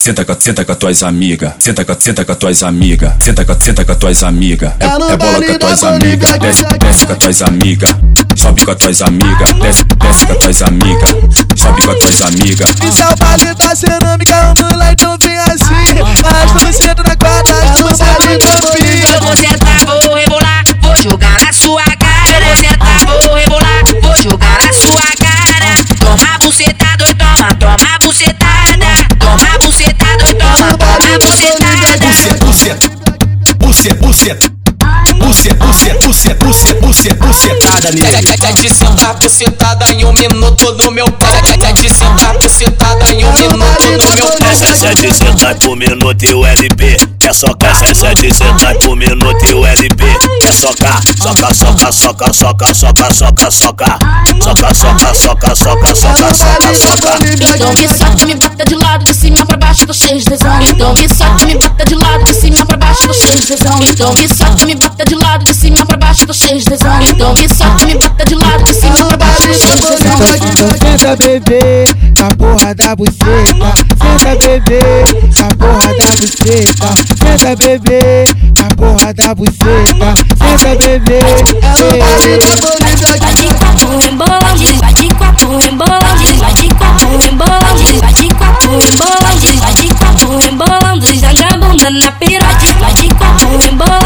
Senta com, senta com as tuas amigas, senta com, senta com as tuas amigas, senta com, senta com as tuas amigas. É, é bola com as tuas amigas, desce, desce com as tuas amigas, sobe com as tuas amigas, desce, desce com as tuas amigas, sobe com as tuas amigas. Isso é o baile da cerâmica, vamos A bucetada toma, a bucetada Buceta, buceta, buceta, buceta Bucetada nele sentar bucetada em um minuto no meu pau Sete sentar bucetada em um minuto no meu pau Sete sentar por minuto e o LP É só cá, sete sentar por minuto e o LP É só cá Soca, soca, soca, soca, soca, soca, soca. Soca, soca, soca, soca, soca, soca, soca. Então me soca, me bota de lado, de cima pra baixo, tô cheio de tesão. Então me soca, me bota de lado, de cima pra baixo, tô cheio de tesão. Então me soca, me bota de lado, de cima pra baixo, tô cheio de tesão. Então me soca, me bota de lado, de cima pra baixo, tô cheio de tesão. Senta bebê, com a porra da buceta. Senta bebê, com a porra da buceta. Senta bebê, na porra da buceta. Senta, bebê. Ela tá de colorida aqui. Embolão de bate copo, embolão de bate copo, embolão de bate copo, embolão de bate copo, embolão dos vagabunda na pirote, bate copo.